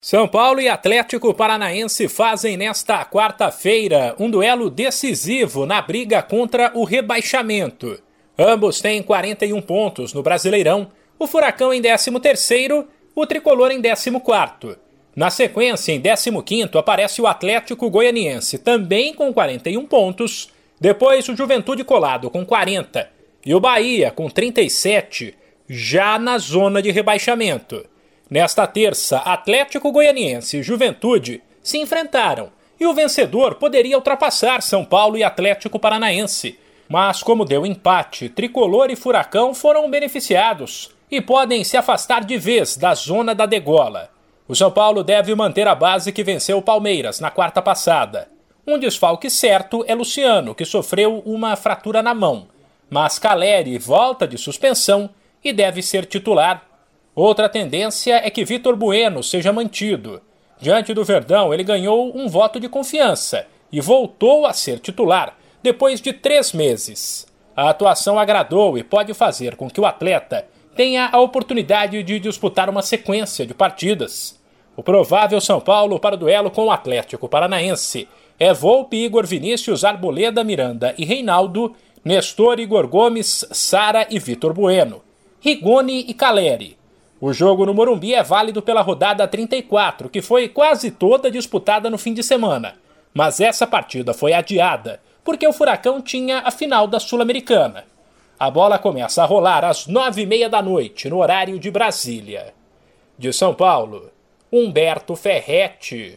São Paulo e Atlético Paranaense fazem nesta quarta-feira um duelo decisivo na briga contra o rebaixamento. Ambos têm 41 pontos no Brasileirão, o Furacão em 13º, o Tricolor em 14º. Na sequência, em 15º, aparece o Atlético Goianiense, também com 41 pontos, depois o Juventude Colado com 40 e o Bahia com 37, já na zona de rebaixamento. Nesta terça, Atlético Goianiense e Juventude se enfrentaram e o vencedor poderia ultrapassar São Paulo e Atlético Paranaense. Mas, como deu empate, Tricolor e Furacão foram beneficiados e podem se afastar de vez da zona da degola. O São Paulo deve manter a base que venceu o Palmeiras na quarta passada. Um desfalque certo é Luciano, que sofreu uma fratura na mão, mas Caleri volta de suspensão e deve ser titular Outra tendência é que Vitor Bueno seja mantido. Diante do Verdão, ele ganhou um voto de confiança e voltou a ser titular depois de três meses. A atuação agradou e pode fazer com que o atleta tenha a oportunidade de disputar uma sequência de partidas. O provável São Paulo para o duelo com o Atlético Paranaense é Volpe, Igor Vinícius, Arboleda, Miranda e Reinaldo, Nestor, Igor Gomes, Sara e Vitor Bueno, Rigoni e Caleri, o jogo no Morumbi é válido pela rodada 34, que foi quase toda disputada no fim de semana. Mas essa partida foi adiada, porque o Furacão tinha a final da Sul-Americana. A bola começa a rolar às nove e meia da noite, no horário de Brasília. De São Paulo, Humberto Ferretti.